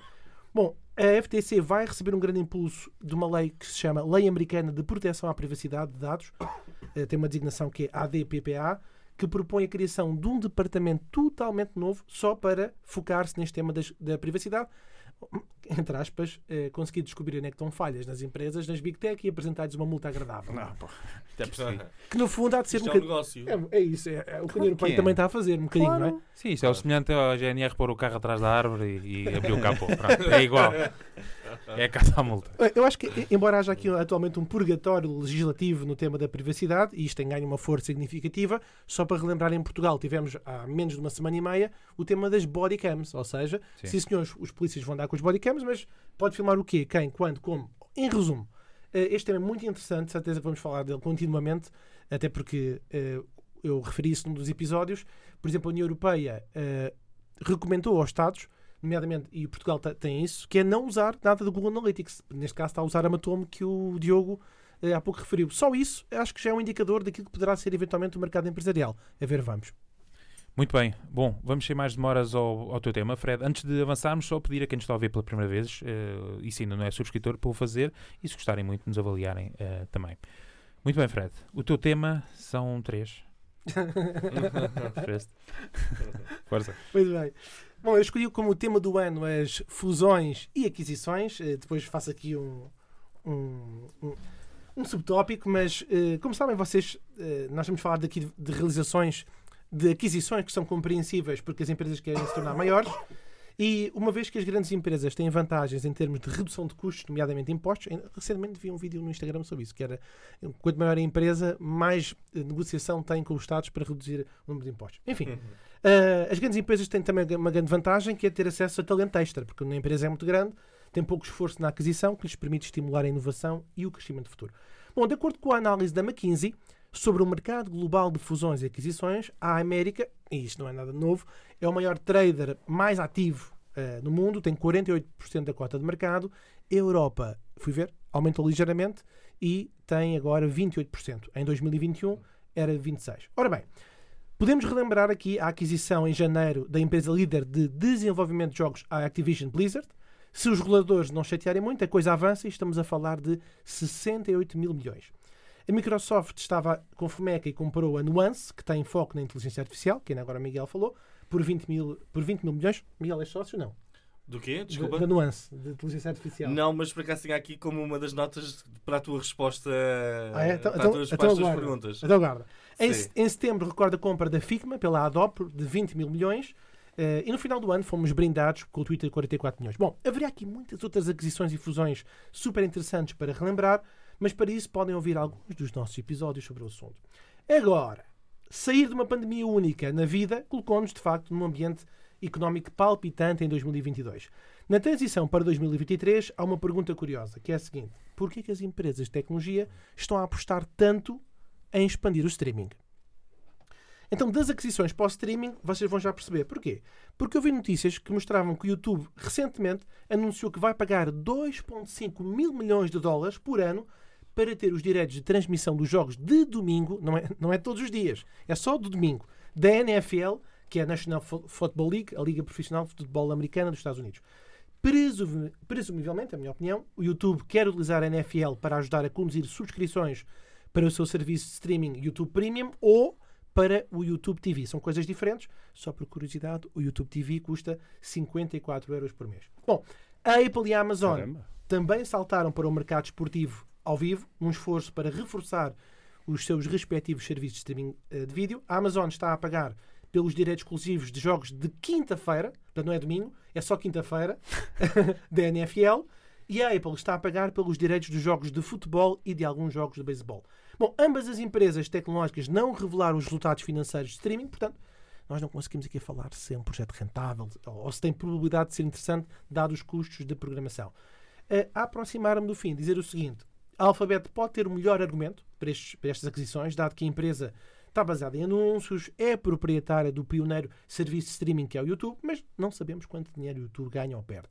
Bom, a FTC vai receber um grande impulso de uma lei que se chama Lei Americana de Proteção à Privacidade de Dados, Eh, tem uma designação que é ADPPA, que propõe a criação de um departamento totalmente novo só para focar-se neste tema das- da privacidade. Entre aspas, eh, conseguir descobrir onde é que estão falhas nas empresas, nas Big Tech e apresentar-lhes uma multa agradável. Não, pô. Percebi. Que no fundo há de ser Isto um é um bocadinho. negócio. É, é isso, é, é o que a União que Europeia é. também está a fazer, um bocadinho, não é? Sim, isto é o semelhante ao GNR pôr o carro atrás da árvore e, e abrir o capô. Pronto, é igual. É a casa à multa. Eu acho que, embora haja aqui atualmente um purgatório legislativo no tema da privacidade, e isto tem ganho uma força significativa, só para relembrar, em Portugal tivemos há menos de uma semana e meia o tema das bodycams, ou seja, Sim. sim senhores, os polícias vão andar com os bodycams, mas pode filmar o quê, quem, quando, como. Em resumo, eh, este tema é muito interessante, certeza vamos falar dele continuamente, até porque eh, eu referi isso num dos episódios. Por exemplo, a União Europeia eh, recomendou aos Estados, nomeadamente, e Portugal tem isso, que é não usar nada do Google Analytics. Neste caso está a usar a Matome que o Diogo há pouco referiu. Só isso acho que já é um indicador daquilo que poderá ser eventualmente o mercado empresarial. A ver, vamos. Muito bem. Bom, vamos sem mais demoras ao, ao teu tema, Fred. Antes de avançarmos, só pedir a quem nos está a ouvir pela primeira vez, eh, e se ainda não é subscritor, para o fazer, e se gostarem muito, nos avaliarem eh, também. Muito bem, Fred. O teu tema são três. Força. Muito bem. Bom, eu escolhi como tema do ano as fusões e aquisições. Eh, Depois faço aqui um, um, um, um subtópico, mas como sabem vocês, nós vamos falar daqui de realizações, de aquisições que são compreensíveis porque as empresas querem se tornar maiores. E uma vez que as grandes empresas têm vantagens em termos de redução de custos, nomeadamente impostos, em- recentemente vi um vídeo no Instagram sobre isso, que era quanto maior a empresa, mais eh, negociação tem com os Estados para reduzir o número de impostos. Enfim, Uh, as grandes empresas têm também uma grande vantagem, que é ter acesso a talento extra, porque uma empresa é muito grande, tem pouco esforço na aquisição, que lhes permite estimular a inovação e o crescimento futuro. Bom, de acordo com a análise da McKinsey sobre o mercado global de fusões e aquisições, a América, e isto não é nada novo, é o maior trader mais ativo uh, no mundo, tem 48% da cota de mercado. A Europa, fui ver, aumentou ligeiramente e tem agora 28%. Em 2021 era 26%. Ora bem, Podemos relembrar aqui a aquisição em janeiro da empresa líder de desenvolvimento de jogos, a Activision Blizzard. Se os reguladores não chatearem muito, a coisa avança e estamos a falar de 68 mil milhões. A Microsoft estava com fomeca e comprou a Nuance, que tem foco na inteligência artificial, que ainda agora o Miguel falou, por 20 mil, por 20 mil milhões. Miguel é sócio? Não. Do quê? Desculpa. da Nuance, de inteligência artificial. Não, mas por acaso tenho aqui como uma das notas para a tua resposta. Ah, é? Então, para então, a tua resposta então às aguarda. perguntas. Então guarda. Em, em setembro recorda a compra da Figma pela Adobe de 20 mil milhões. eh, e no final do ano fomos brindados com o Twitter de 44 milhões. Bom, haveria aqui muitas outras aquisições e fusões super interessantes para relembrar, mas para isso podem ouvir alguns dos nossos episódios sobre o assunto. Agora, sair de uma pandemia única na vida colocou-nos de facto num ambiente económico palpitante em 2022. Na transição para 2023 há uma pergunta curiosa, que é a seguinte: por que, que as empresas de tecnologia estão a apostar tanto em expandir o streaming? Então, das aquisições para o streaming, vocês vão já perceber. Porquê? Porque eu vi notícias que mostravam que o YouTube recentemente anunciou que vai pagar 2,5 mil milhões de dólares por ano para ter os direitos de transmissão dos jogos de domingo, não é, não é todos os dias, é só do domingo, da NFL, que é a National Fo- Football League, a Liga Profissional de Futebol Americana dos Estados Unidos. Presum- presumivelmente, a minha opinião, o YouTube quer utilizar a NFL para ajudar a conduzir subscrições para o seu serviço de streaming YouTube Premium ou para o YouTube TV. São coisas diferentes. Só por curiosidade, o YouTube TV custa 54 euros por mês. Bom, a Apple e a Amazon Caramba. também saltaram para o mercado esportivo ao vivo, num esforço para reforçar os seus respectivos serviços de streaming eh, de vídeo. A Amazon está a pagar pelos direitos exclusivos de jogos de quinta-feira, portanto não é domingo, é só quinta-feira, da NFL. E a Apple está a pagar pelos direitos dos jogos de futebol e de alguns jogos de beisebol. Bom, ambas as empresas tecnológicas não revelaram os resultados financeiros de streaming, portanto, nós não conseguimos aqui falar se é um projeto rentável ou se tem probabilidade de ser interessante, dados os custos de programação. Eh, A aproximar-me do fim, dizer o seguinte: a Alphabet pode ter o melhor argumento para, estes- para estas aquisições, dado que a empresa está baseada em anúncios, é proprietária do pioneiro serviço de streaming que é o YouTube, mas não sabemos quanto dinheiro o YouTube ganha ou perde.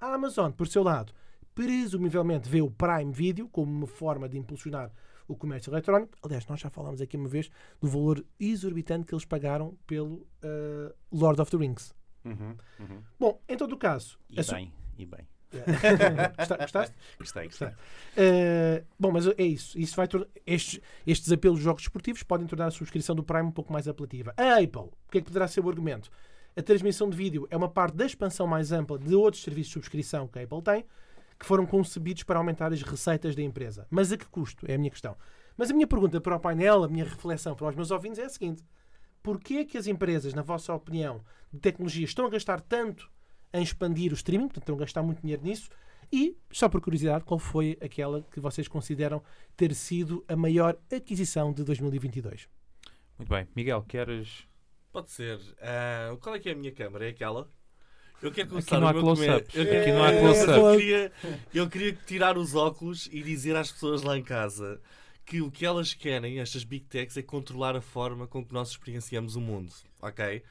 A Amazon, por seu lado, presumivelmente vê o Prime Video como uma forma de impulsionar o comércio eletrónico. Aliás, nós já falámos aqui uma vez do valor exorbitante que eles pagaram pelo eh, Lord of the Rings. Uhum, uhum. Bom, em todo o caso. E bem, e bem. Gosta- Gostaste? Gostei, gostei. Uh, bom, mas é isso. isso vai estes, estes apelos de jogos esportivos podem tornar a subscrição do Prime um pouco mais apelativa. A Apple, o que é que poderá ser o argumento? A transmissão de vídeo é uma parte da expansão mais ampla de outros serviços de subscrição que a Apple tem, que foram concebidos para aumentar as receitas da empresa. Mas a que custo? É a minha questão. Mas a minha pergunta para o painel, a minha reflexão para os meus ouvintes é a seguinte: porquê é que as empresas, na vossa opinião, de tecnologia estão a gastar tanto em expandir o streaming, portanto, estão a gastar muito dinheiro nisso, E, só por curiosidade, qual foi aquela que vocês consideram ter sido a maior aquisição de 2022? Muito bem. Miguel, queres. Pode ser. Ah, qual é que é a minha câmara? É aquela? Eu quero Aqui começar não há close-ups. eu- Aqui não há É, close-ups. Eu queria, eu queria tirar os óculos e dizer às pessoas lá em casa que o que elas querem, estas Big Techs, é controlar a forma com que nós experienciamos o mundo. Ok?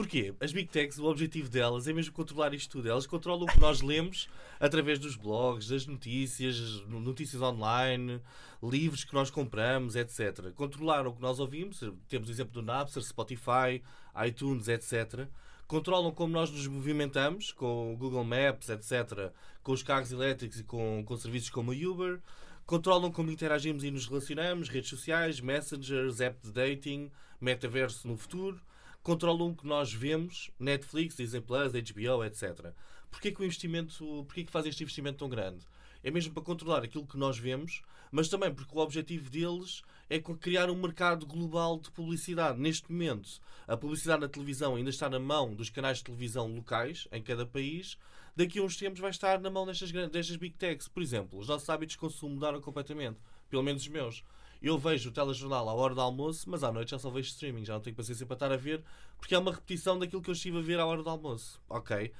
Porquê? As Big Techs, o objetivo delas é mesmo controlar isto tudo. Elas controlam o que nós lemos através dos blogs, das notícias, notícias online, livros que nós compramos, etc. Controlar o que nós ouvimos, temos o exemplo do Napster, Spotify, iTunes, etc. Controlam como nós nos movimentamos, com o Google Maps, etc., com os carros elétricos e com, com serviços como o Uber. Controlam como interagimos e nos relacionamos, redes sociais, messengers, app de dating, metaverso no futuro. Controlam o que nós vemos, Netflix, Disney Plus, HBO, etc. Porquê que o investimento, porquê que fazem este investimento tão grande? É mesmo para controlar aquilo que nós vemos, mas também porque o objetivo deles é criar um mercado global de publicidade. Neste momento, a publicidade na televisão ainda está na mão dos canais de televisão locais em cada país. Daqui a uns tempos vai estar na mão destas, destas big techs. Por exemplo, os nossos hábitos de consumo mudaram completamente. Pelo menos os meus. Eu vejo o telejornal à hora do almoço, mas à noite já só vejo streaming. Já não tenho paciência para estar a ver, porque é uma repetição daquilo que eu estive a ver à hora do almoço. Ok?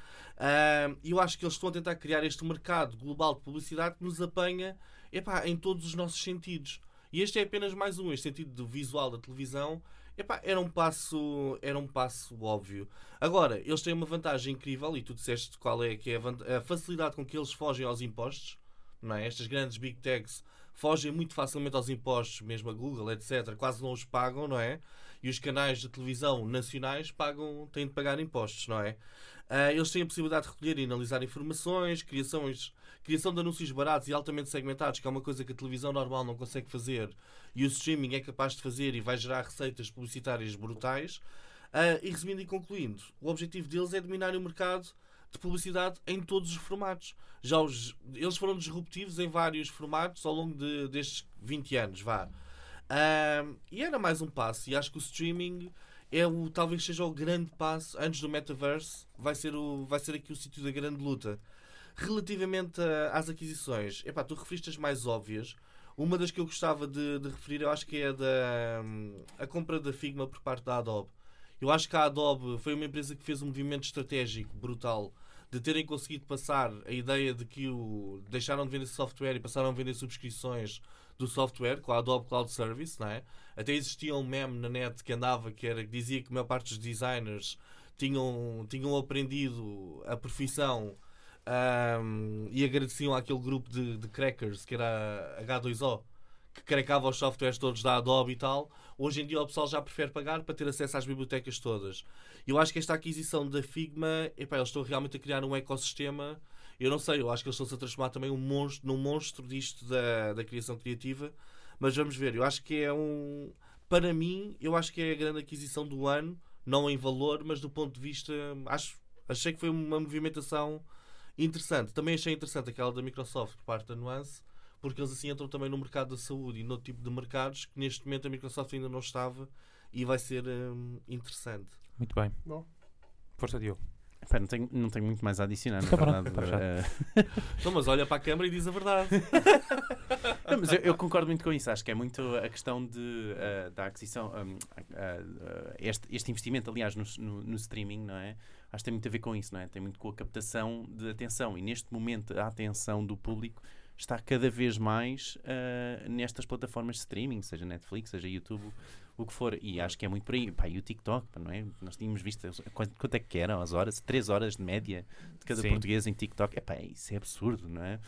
E eu acho que eles estão a tentar criar este mercado global de publicidade que nos apanha epá, em todos os nossos sentidos. E este é apenas mais um, este sentido do visual da televisão. Epá, era um passo era um passo óbvio. Agora, eles têm uma vantagem incrível, e tu disseste qual é, que é a, a facilidade com que eles fogem aos impostos. Não é? Estas grandes big techs fogem muito facilmente aos impostos, mesmo a Google, etc. Quase não os pagam, não é? E os canais de televisão nacionais pagam, têm de pagar impostos, não é? Ah, eles têm a possibilidade de recolher e analisar informações, criações, criação de anúncios baratos e altamente segmentados, que é uma coisa que a televisão normal não consegue fazer e o streaming é capaz de fazer e vai gerar receitas publicitárias brutais. Ah, e resumindo e concluindo, o objetivo deles é dominar o mercado de publicidade em todos os formatos. Já os- eles foram disruptivos em vários formatos ao longo de- destes 20 anos, vá. E era mais um passo, e acho que o streaming é o, talvez seja o grande passo antes do metaverse, vai ser, o, vai ser aqui o sítio da grande luta. Relativamente a- às aquisições, epá, tu referiste as mais óbvias. Uma das que eu gostava de, de referir, eu acho que é da hum, a compra da Figma por parte da Adobe. Eu acho que a Adobe foi uma empresa que fez um movimento estratégico brutal de terem conseguido passar a ideia de que o, deixaram de vender software e passaram a vender subscrições do software com a Adobe Cloud Service, não é? Até existia um meme na net que andava que, era, que dizia que a maior parte dos designers tinham, tinham aprendido a profissão ahm, e agradeciam àquele grupo de, de crackers que era a H2O que crackava os softwares todos da Adobe e tal. Hoje em dia o pessoal já prefere pagar para ter acesso às bibliotecas todas. Eu acho que esta aquisição da Figma, epá, eles estão realmente a criar um ecossistema. Eu não sei, eu acho que eles estão-se a transformar também um monstro, num monstro disto da, da criação criativa. Mas vamos ver, eu acho que é um. Para mim, eu acho que é a grande aquisição do ano, não em valor, mas do ponto de vista. Acho, achei que foi uma movimentação interessante. Também achei interessante aquela da Microsoft por parte da Nuance, porque eles assim entram também no mercado da saúde e no tipo de mercados que neste momento a Microsoft ainda não estava e vai ser hum, interessante. Muito bem. Bom. Força, Diogo. Pá, não, tenho, não tenho muito mais a adicionar, na Tá verdade. tá. Eh, Então, mas olha para a câmara e diz a verdade. Não, mas eu, eu concordo muito com isso. Acho que é muito a questão de, eh, da aquisição. hum, ah, ah, este, este investimento, aliás, no, no- no streaming, não é? Acho que tem muito a ver com isso, não é? Tem muito com a captação de atenção. E neste momento, a atenção do público está cada vez mais ah, nestas plataformas de streaming, seja Netflix, seja YouTube, o que for. E acho que é muito por aí. Pá, e o TikTok, pá, não é? Nós tínhamos visto quanto, quanto é que eram as horas? Três horas de média de cada Sim. português em TikTok. É pá, isso é absurdo, não é?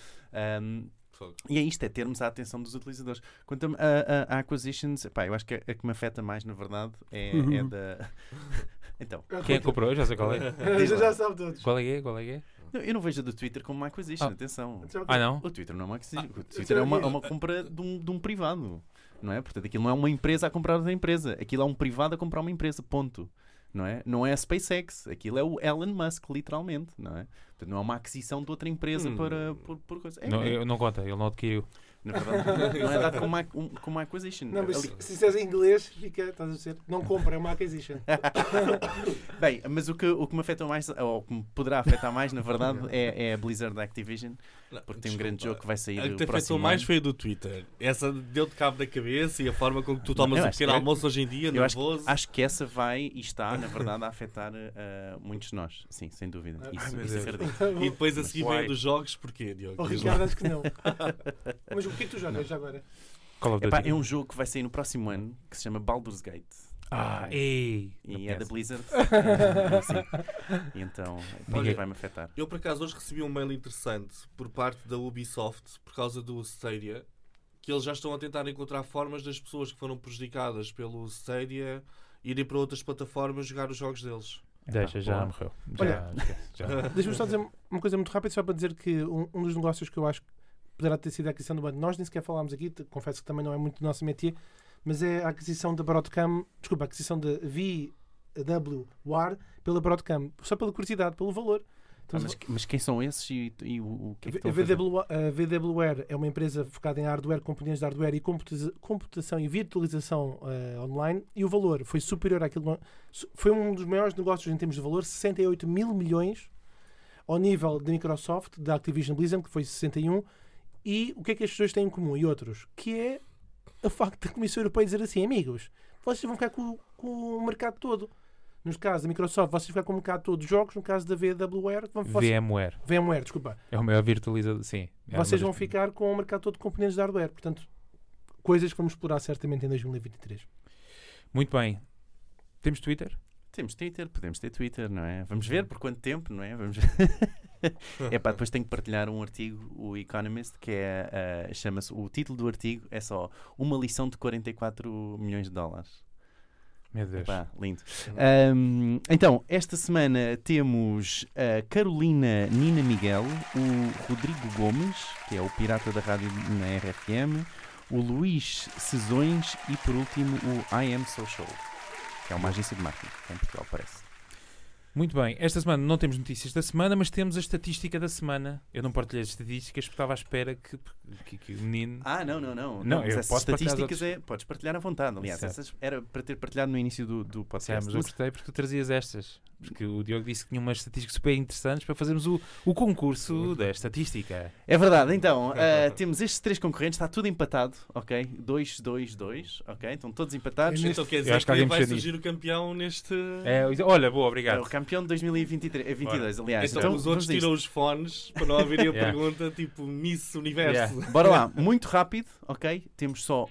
Fogo. e é isto, é termos a atenção dos utilizadores. Quanto a, a, a acquisitions, pá, eu acho que a, a que me afeta mais, na verdade, é, é da. então, Quem é que comprou? Já sei qual é. Já, já sabe todos. Qual é que é? Qual é que é? Eu- eu não vejo a do Twitter como uma acquisition, Ah. atenção. Ah, não? O Twitter não é uma acquisition. o já Twitter é uma, é uma compra de um, de um privado, não é? Portanto, aquilo não é uma empresa a comprar outra empresa. Aquilo é um privado a comprar uma empresa, ponto. Não é? Não é a SpaceX, aquilo é o Elon Musk, literalmente, não é? Portanto, não é uma aquisição de outra empresa Hum. para, por, por coisa. É, Não, é, eu- não conta, ele não adquiriu. Na verdade, não é dado como uma, um- uma acquisition. Não, mas Ali- se, se disseres em inglês, fica, estás a dizer, não compra, é uma acquisition. Bem, mas o que, o que me afeta mais, ou o que me poderá afetar mais, na verdade, é, é a Blizzard Activision. Porque tem um grande jogo que vai sair A que te afetou mais ano. foi a do Twitter. Essa deu-te cabo da cabeça e a forma como tu tomas o acho pequeno que- almoço hoje em dia, Eu acho, nervoso. acho que essa vai e está, na verdade, a afetar eh, muitos de nós. Sim, sem dúvida. Ai, Isso, meu isso Deus. acredito. E depois a seguir vem dos jogos, porquê, Diogo? O Diz Ricardo acho que não. Mas o que é que tu jogas já agora? Epá, é um jogo que vai sair no próximo ano que se chama Baldur's Gate. Ah, ei. E é da Blizzard. Sim. E então, Ninguém- ninguém vai-me afetar. Eu, por acaso, hoje recebi um mail interessante por parte da Ubisoft por causa do Stadia, que eles já estão a tentar encontrar formas das pessoas que foram prejudicadas pelo Stadia irem para outras plataformas jogar os jogos deles. Deixa, já morreu. Olha. Já. Deixa-me só dizer uma coisa muito rápida, só para dizer que um, um dos negócios que eu acho que poderá ter sido a aquisição do banco, nós nem sequer falámos aqui, confesso que também não é muito do nosso métier, mas é a aquisição da Broadcam, desculpa, a aquisição da VW War pela Broadcam, só pela curiosidade, pelo valor. Ah, Estamos mas, mas quem são esses e, e o, o que é que a? VW, a VWware é uma empresa focada em hardware, componentes de hardware e computa- computação e virtualização eh, online e o valor foi superior àquilo. Foi um dos maiores negócios em termos de valor, 68 mil milhões ao nível da Microsoft, da Activision Blizzard, que foi 61. E o que é que as pessoas têm em comum e outros? Que é o facto da Comissão Europeia dizer assim: amigos, vocês vão ficar com, com o mercado todo. No caso da Microsoft, vocês vão ficar com o mercado todo de jogos. No caso da vão, vocês, VMware. VMware, desculpa. É o maior virtualizador. Sim. é Vocês vão ficar com o mercado todo de componentes de hardware. Portanto, coisas que vamos explorar certamente em 2023. Muito bem. Temos Twitter? Temos Twitter, podemos ter Twitter, não é? Vamos ver por quanto tempo, não é? Vamos É pá, depois tenho que partilhar um artigo, o Economist, que é, ah, chama-se, o título do artigo é só Uma lição de 44 milhões de dólares. Meu Deus. Epá, lindo. Ahm, então, esta semana temos a Carolina Nina Miguel, o Rodrigo Gomes, que é o pirata da rádio na RFM, o Luís Cesões e, por último, o I Am Social, que é uma agência de marketing, em Portugal, parece. Muito bem. Esta semana não temos notícias da semana, mas temos a estatística da semana. Eu não partilhei as estatísticas porque estava à espera que, que, que o menino. Ah, não, não, não. Não, mas eu essas posso estatísticas é, podes partilhar à vontade. Aliás, Certo. essas era para ter partilhado no início do, do Sim, podcast. mas eu gostei porque tu trazias estas. Porque o Diogo disse que tinha umas estatísticas super interessantes para fazermos o, o concurso da estatística. É verdade, então, ah, temos estes três concorrentes, está tudo empatado, ok? 2, 2, 2, ok? Estão todos empatados. É Então quer dizer acho que que, alguém vai surgir o campeão neste. É, olha, boa, É obrigado. o campeão de 2023, eh, 22, aliás. Então, os outros tiram os fones para não haverem a Yeah. pergunta tipo Miss Universo. Yeah. Bora lá, muito rápido, ok? Temos só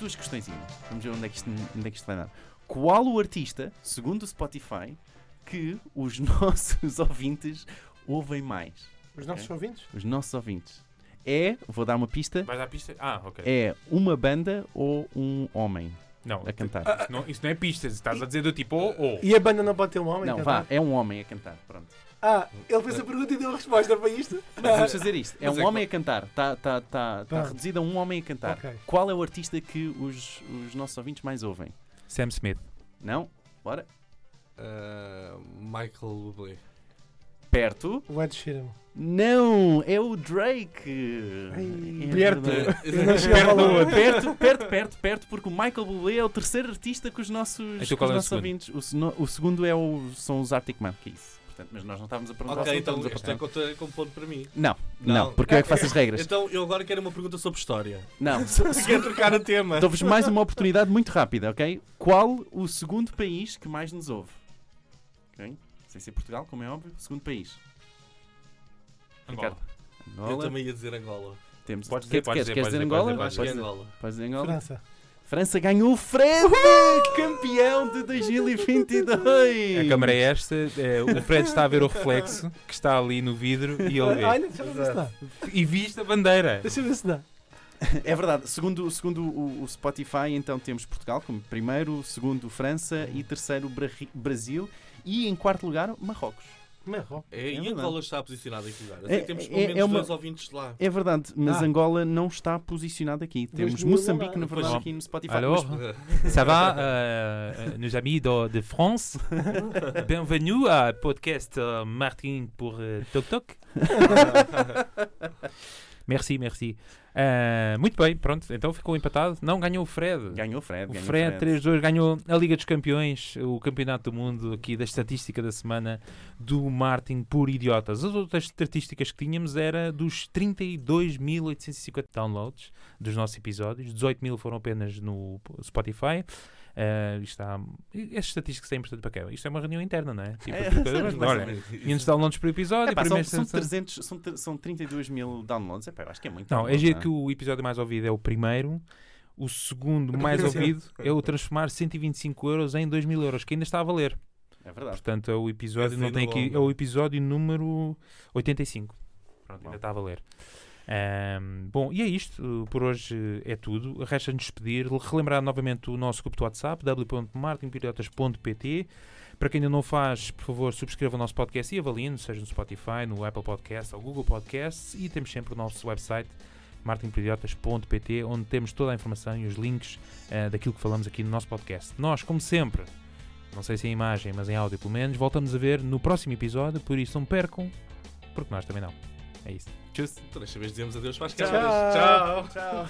duas questões. Vamos ver onde é, que isto, onde é que isto vai dar. Qual o artista, segundo o Spotify, que os nossos ouvintes ouvem mais? Os nossos ouvintes? Os nossos ouvintes. É, vou dar uma pista, Vais à pista? Ah, ok. é uma banda ou um homem Não, a cantar? isso não, isso não é pistas. Estás a dizer do tipo, oh, oh. E a banda não pode ter um homem? Não, cantar? vá, é um homem a cantar, pronto. Ah, ele fez a pergunta e deu a resposta para isto? Mas vamos fazer isto. É um é homem a cantar. Está tá, tá, tá Tá. reduzido a um homem a cantar. Ok. Qual é o artista que os, os nossos ouvintes mais ouvem? Sam Smith. Não? Bora? Ah, Michael Bublé. Perto? O Ed Sheeran. Não, é o Drake. Ai, É perto. lá. perto, perto, perto, perto, porque o Michael Bublé é o terceiro artista que os nossos, Então que os é o nossos segundo? ouvintes. O, o segundo é o, são os Arctic Monkeys. Portanto, mas nós não estávamos a perguntar Ok, então isto é conta como ponto para mim. Não, não, Não. porque eu é que faço as regras. Então eu agora quero uma pergunta sobre história. Não, Quero trocar o tema. dou-vos mais uma oportunidade muito rápida, ok? Qual o segundo país que mais nos ouve? Ok? Sem ser Portugal, como é óbvio. Segundo país. Angola. Eu Angola. também ia dizer Angola. Temos. Podes Quer- dizer, podes queres, dizer, queres dizer Angola? Eu Podes dizer- Angola. Podes dizer Angola? França. França ganhou o Fred, campeão de 2022. A câmara é esta, é, o Fred está a ver o reflexo que está ali no vidro e ele vê. Olha, deixa eu ver se dá. E viste a bandeira. Deixa eu ver se dá. É verdade. Segundo, segundo o, o Spotify, então temos Portugal como primeiro, segundo França e terceiro Bra- Brasil e em quarto lugar Marrocos. Marrocos. É, e verdade. Angola está posicionada em que lugar? Eu É- temos pelo é- menos é uma- dois ouvintes lá. É verdade, mas Ah. Angola não está posicionado aqui. Temos mil Moçambique, na lugares. verdade, Pois. aqui no Spotify. Alors, Mas- ça va, euh, nos amis de, de France? Bienvenue à podcast euh, Martin pour euh, Tok Tok. Merci, merci. Ah, muito bem, pronto, então ficou empatado. Não, ganhou o Fred. Ganhou o Fred. O ganhou Fred 3-2 ganhou a Liga dos Campeões, o Campeonato do Mundo aqui da estatística da semana do Martin por idiotas. As outras estatísticas que tínhamos era dos 32.850 downloads dos nossos episódios, 18 mil foram apenas no Spotify. Uh, isto está... Estas estatísticas têm importante para quê? Isto é uma reunião interna, não é? Tipo, É, ou olha, menos. 500 downloads por episódio. São, primeira são, sensação- 300, são, são 32 mil downloads. Epá, eu acho que é muito. Não, é download, giro não que o episódio mais ouvido é o primeiro. O segundo mais ouvido é o transformar 125 euros em 2 mil euros, que ainda está a valer. É verdade. Portanto, é o episódio, Esse não ainda tem aqui, é o episódio número 85. Pronto, ainda Bom. está a valer. Ahm, bom, e é isto. Por hoje é tudo. Resta-nos despedir. Relembrar novamente o nosso grupo do WhatsApp, w.martinpiriotas.pt. Para quem ainda não faz, por favor, subscreva o nosso podcast e avaliem, seja no Spotify, no Apple Podcasts ou Google Podcasts. E temos sempre o nosso website, martinpiriotas.pt, onde temos toda a informação e os links ah, daquilo que falamos aqui no nosso podcast. Nós, como sempre, não sei se em imagem, mas em áudio pelo menos, voltamos a ver no próximo episódio, por isso não percam, porque nós também não. É isso. Tchau. Então, desta vez dizemos adeus para as Tchau. Tchau. Tchau.